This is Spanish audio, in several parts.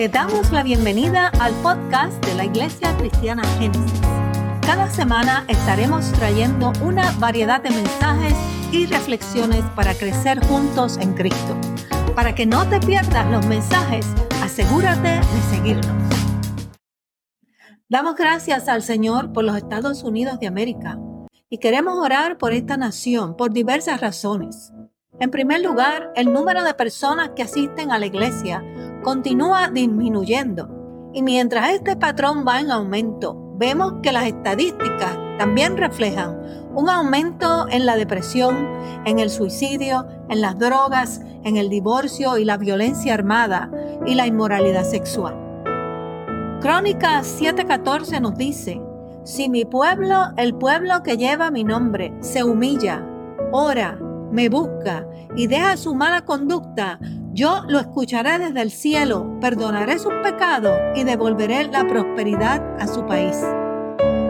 Te damos la bienvenida al podcast de la Iglesia Cristiana Génesis. Cada semana estaremos trayendo una variedad de mensajes y reflexiones para crecer juntos en Cristo. Para que no te pierdas los mensajes, asegúrate de seguirnos. Damos gracias al Señor por los Estados Unidos de América y queremos orar por esta nación por diversas razones. En primer lugar, el número de personas que asisten a la iglesia continúa disminuyendo y mientras este patrón va en aumento, vemos que las estadísticas también reflejan un aumento en la depresión, en el suicidio, en las drogas, en el divorcio y la violencia armada y la inmoralidad sexual. Crónicas 7:14 nos dice, si mi pueblo, el pueblo que lleva mi nombre, se humilla, ora, me busca y deja su mala conducta, yo lo escucharé desde el cielo, perdonaré sus pecados y devolveré la prosperidad a su país.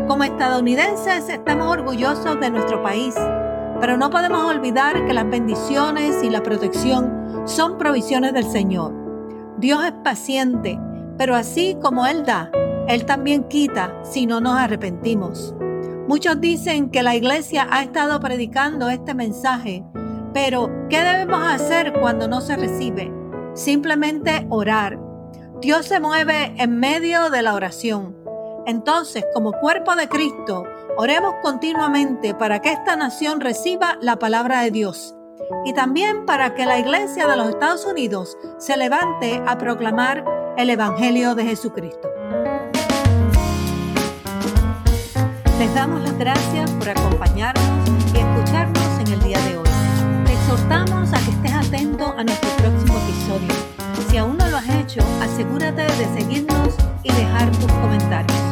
Como estadounidenses estamos orgullosos de nuestro país, pero no podemos olvidar que las bendiciones y la protección son provisiones del Señor. Dios es paciente, pero así como Él da, Él también quita si no nos arrepentimos. Muchos dicen que la iglesia ha estado predicando este mensaje, pero ¿qué debemos hacer cuando no se recibe? Simplemente orar. Dios se mueve en medio de la oración. Entonces, como cuerpo de Cristo, oremos continuamente para que esta nación reciba la palabra de Dios y también para que la iglesia de los Estados Unidos se levante a proclamar el Evangelio de Jesucristo. Les damos las gracias por acompañarnos y escucharnos en el día de hoy. Hecho, asegúrate de seguirnos y dejar tus comentarios.